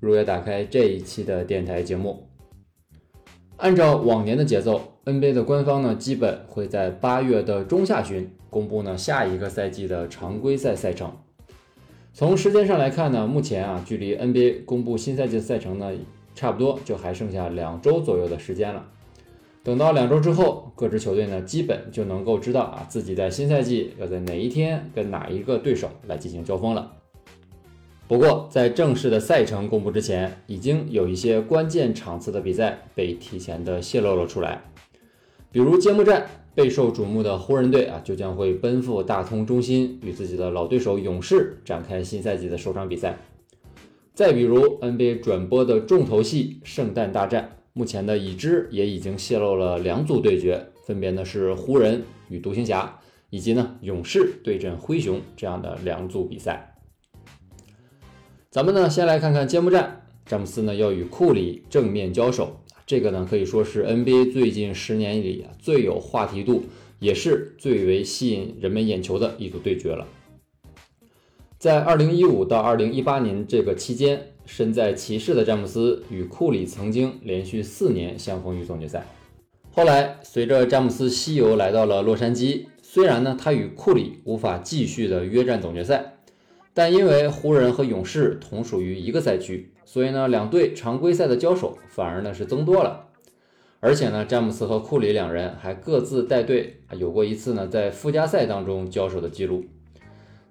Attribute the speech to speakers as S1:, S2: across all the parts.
S1: 如约打开这一期的电台节目。按照往年的节奏，NBA 的官方呢基本会在八月的中下旬公布呢下一个赛季的常规赛赛程。从时间上来看呢，目前啊距离 NBA 公布新赛季的赛程呢。差不多就还剩下两周左右的时间了。等到两周之后，各支球队呢基本就能够知道啊自己在新赛季要在哪一天跟哪一个对手来进行交锋了。不过在正式的赛程公布之前，已经有一些关键场次的比赛被提前的泄露了出来。比如揭幕战备受瞩目的湖人队啊，就将会奔赴大通中心与自己的老对手勇士展开新赛季的首场比赛。再比如 NBA 转播的重头戏圣诞大战，目前的已知也已经泄露了两组对决，分别呢是湖人与独行侠，以及呢勇士对阵灰熊这样的两组比赛。咱们呢先来看看揭幕战，詹姆斯呢要与库里正面交手，这个呢可以说是 NBA 最近十年里最有话题度，也是最为吸引人们眼球的一组对决了。在二零一五到二零一八年这个期间，身在骑士的詹姆斯与库里曾经连续四年相逢于总决赛。后来，随着詹姆斯西游来到了洛杉矶，虽然呢他与库里无法继续的约战总决赛，但因为湖人和勇士同属于一个赛区，所以呢两队常规赛的交手反而呢是增多了。而且呢，詹姆斯和库里两人还各自带队有过一次呢在附加赛当中交手的记录。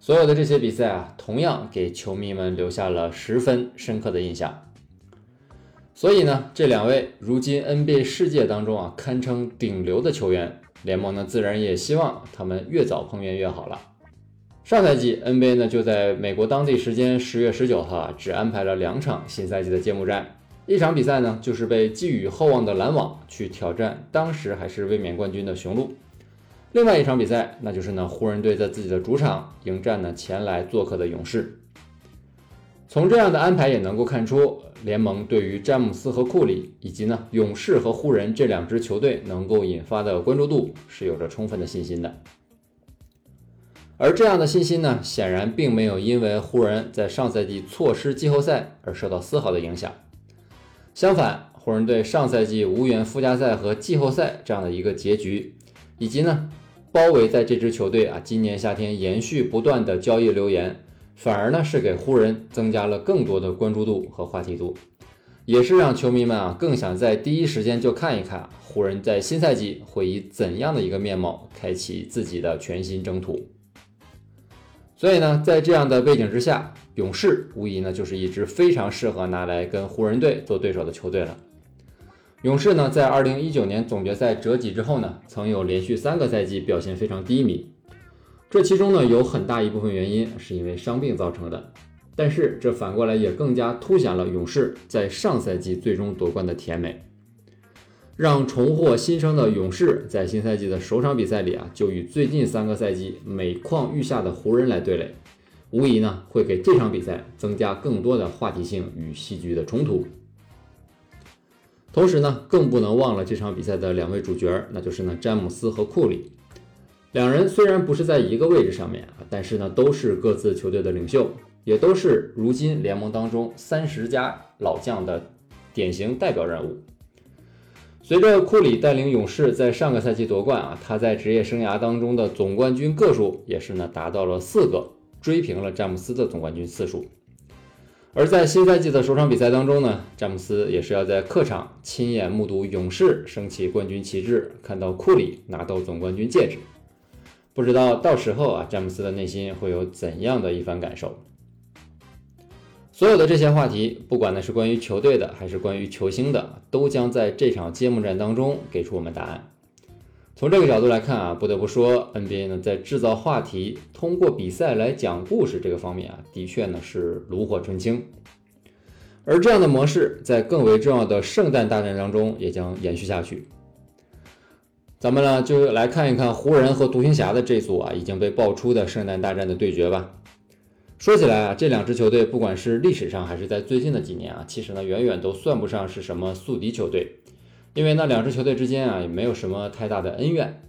S1: 所有的这些比赛啊，同样给球迷们留下了十分深刻的印象。所以呢，这两位如今 NBA 世界当中啊堪称顶流的球员，联盟呢自然也希望他们越早碰面越好了。上赛季 NBA 呢就在美国当地时间十月十九号啊，只安排了两场新赛季的揭幕战，一场比赛呢就是被寄予厚望的篮网去挑战当时还是卫冕冠军的雄鹿。另外一场比赛，那就是呢，湖人队在自己的主场迎战呢前来做客的勇士。从这样的安排也能够看出，联盟对于詹姆斯和库里，以及呢勇士和湖人这两支球队能够引发的关注度是有着充分的信心的。而这样的信心呢，显然并没有因为湖人在上赛季错失季后赛而受到丝毫的影响。相反，湖人队上赛季无缘附加赛和季后赛这样的一个结局。以及呢，包围在这支球队啊，今年夏天延续不断的交易流言，反而呢是给湖人增加了更多的关注度和话题度，也是让球迷们啊更想在第一时间就看一看湖人在新赛季会以怎样的一个面貌开启自己的全新征途。所以呢，在这样的背景之下，勇士无疑呢就是一支非常适合拿来跟湖人队做对手的球队了。勇士呢，在二零一九年总决赛折戟之后呢，曾有连续三个赛季表现非常低迷。这其中呢，有很大一部分原因是因为伤病造成的。但是这反过来也更加凸显了勇士在上赛季最终夺冠的甜美，让重获新生的勇士在新赛季的首场比赛里啊，就与最近三个赛季每况愈下的湖人来对垒，无疑呢会给这场比赛增加更多的话题性与戏剧的冲突。同时呢，更不能忘了这场比赛的两位主角，那就是呢詹姆斯和库里。两人虽然不是在一个位置上面啊，但是呢都是各自球队的领袖，也都是如今联盟当中三十加老将的典型代表人物。随着库里带领勇士在上个赛季夺冠啊，他在职业生涯当中的总冠军个数也是呢达到了四个，追平了詹姆斯的总冠军次数。而在新赛季的首场比赛当中呢，詹姆斯也是要在客场亲眼目睹勇士升起冠军旗帜，看到库里拿到总冠军戒指。不知道到时候啊，詹姆斯的内心会有怎样的一番感受？所有的这些话题，不管呢是关于球队的，还是关于球星的，都将在这场揭幕战当中给出我们答案。从这个角度来看啊，不得不说，NBA 呢在制造话题、通过比赛来讲故事这个方面啊，的确呢是炉火纯青。而这样的模式在更为重要的圣诞大战当中也将延续下去。咱们呢就来看一看湖人和独行侠的这组啊已经被爆出的圣诞大战的对决吧。说起来啊，这两支球队不管是历史上还是在最近的几年啊，其实呢远远都算不上是什么宿敌球队，因为那两支球队之间啊也没有什么太大的恩怨。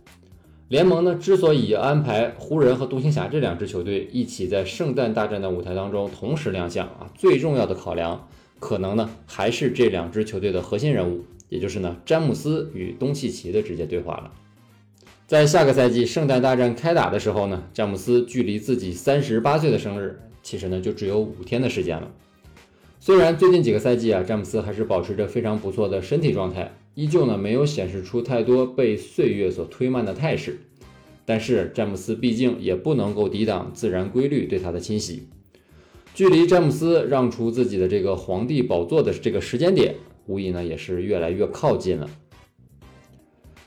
S1: 联盟呢之所以安排湖人和独行侠这两支球队一起在圣诞大战的舞台当中同时亮相啊，最重要的考量可能呢还是这两支球队的核心人物，也就是呢詹姆斯与东契奇的直接对话了。在下个赛季圣诞大战开打的时候呢，詹姆斯距离自己三十八岁的生日，其实呢就只有五天的时间了。虽然最近几个赛季啊，詹姆斯还是保持着非常不错的身体状态，依旧呢没有显示出太多被岁月所推慢的态势，但是詹姆斯毕竟也不能够抵挡自然规律对他的侵袭。距离詹姆斯让出自己的这个皇帝宝座的这个时间点，无疑呢也是越来越靠近了。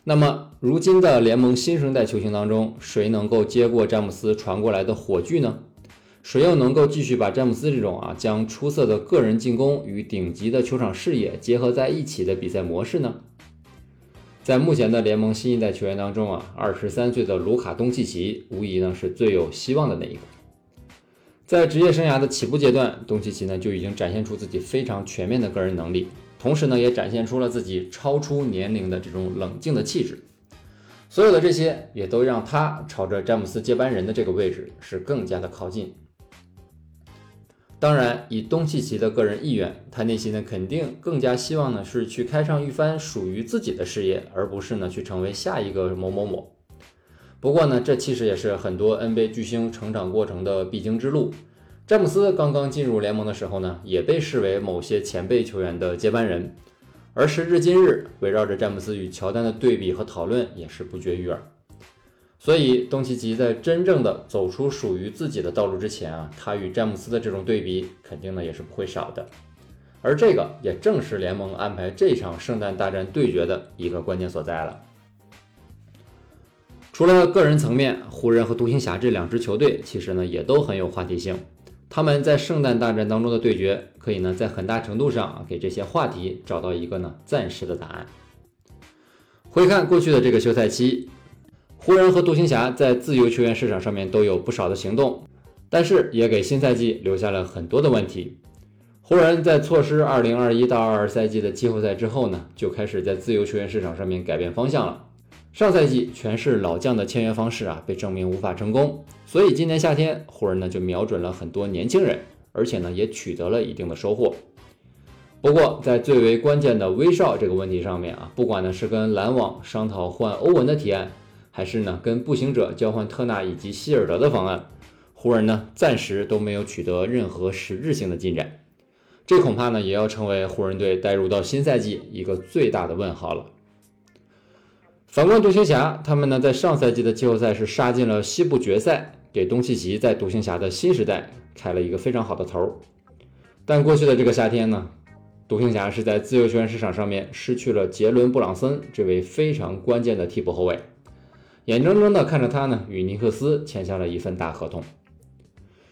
S1: 那么，如今的联盟新生代球星当中，谁能够接过詹姆斯传过来的火炬呢？谁又能够继续把詹姆斯这种啊将出色的个人进攻与顶级的球场视野结合在一起的比赛模式呢？在目前的联盟新一代球员当中啊，二十三岁的卢卡东契奇无疑呢是最有希望的那一个。在职业生涯的起步阶段，东契奇呢就已经展现出自己非常全面的个人能力。同时呢，也展现出了自己超出年龄的这种冷静的气质。所有的这些也都让他朝着詹姆斯接班人的这个位置是更加的靠近。当然，以东契奇的个人意愿，他内心呢肯定更加希望呢是去开上一番属于自己的事业，而不是呢去成为下一个某某某。不过呢，这其实也是很多 NBA 巨星成长过程的必经之路。詹姆斯刚刚进入联盟的时候呢，也被视为某些前辈球员的接班人，而时至今日，围绕着詹姆斯与乔丹的对比和讨论也是不绝于耳。所以，东契奇在真正的走出属于自己的道路之前啊，他与詹姆斯的这种对比肯定呢也是不会少的。而这个也正是联盟安排这场圣诞大战对决的一个关键所在了。除了个人层面，湖人和独行侠这两支球队其实呢也都很有话题性。他们在圣诞大战当中的对决，可以呢在很大程度上啊给这些话题找到一个呢暂时的答案。回看过去的这个休赛期，湖人和独行侠在自由球员市场上面都有不少的行动，但是也给新赛季留下了很多的问题。湖人，在错失2021到22赛季的季后赛之后呢，就开始在自由球员市场上面改变方向了。上赛季全是老将的签约方式啊，被证明无法成功，所以今年夏天湖人呢就瞄准了很多年轻人，而且呢也取得了一定的收获。不过在最为关键的威少这个问题上面啊，不管呢是跟篮网商讨换欧文的提案，还是呢跟步行者交换特纳以及希尔德的方案，湖人呢暂时都没有取得任何实质性的进展，这恐怕呢也要成为湖人队带入到新赛季一个最大的问号了。反观独行侠，他们呢在上赛季的季后赛是杀进了西部决赛，给东契奇在独行侠的新时代开了一个非常好的头。但过去的这个夏天呢，独行侠是在自由球员市场上面失去了杰伦布朗森这位非常关键的替补后卫，眼睁睁的看着他呢与尼克斯签下了一份大合同。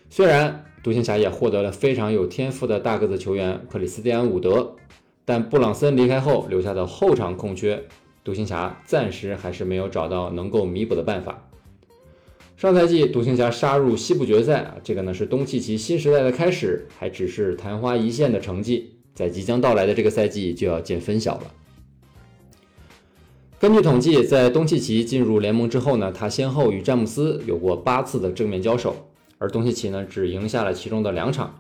S1: 虽然独行侠也获得了非常有天赋的大个子球员克里斯蒂安伍德，但布朗森离开后留下的后场空缺。独行侠暂时还是没有找到能够弥补的办法。上赛季独行侠杀入西部决赛啊，这个呢是东契奇新时代的开始，还只是昙花一现的成绩，在即将到来的这个赛季就要见分晓了。根据统计，在东契奇进入联盟之后呢，他先后与詹姆斯有过八次的正面交手，而东契奇呢只赢下了其中的两场。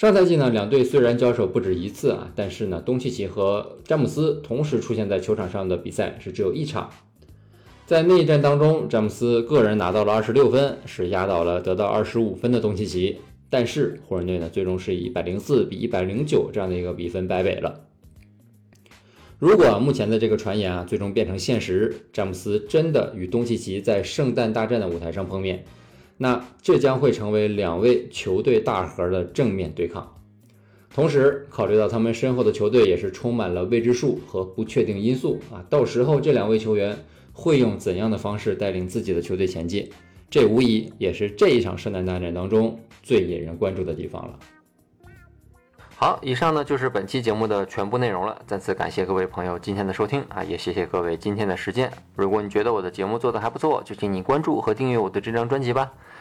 S1: 上赛季呢，两队虽然交手不止一次啊，但是呢，东契奇和詹姆斯同时出现在球场上的比赛是只有一场。在那一战当中，詹姆斯个人拿到了二十六分，是压倒了得到二十五分的东契奇。但是湖人队呢，最终是以一百零四比一百零九这样的一个比分败北了。如果目前的这个传言啊，最终变成现实，詹姆斯真的与东契奇在圣诞大战的舞台上碰面。那这将会成为两位球队大核的正面对抗，同时考虑到他们身后的球队也是充满了未知数和不确定因素啊，到时候这两位球员会用怎样的方式带领自己的球队前进？这无疑也是这一场圣诞大战当中最引人关注的地方了。
S2: 好，以上呢就是本期节目的全部内容了。再次感谢各位朋友今天的收听啊，也谢谢各位今天的时间。如果你觉得我的节目做得还不错，就请你关注和订阅我的这张专辑吧。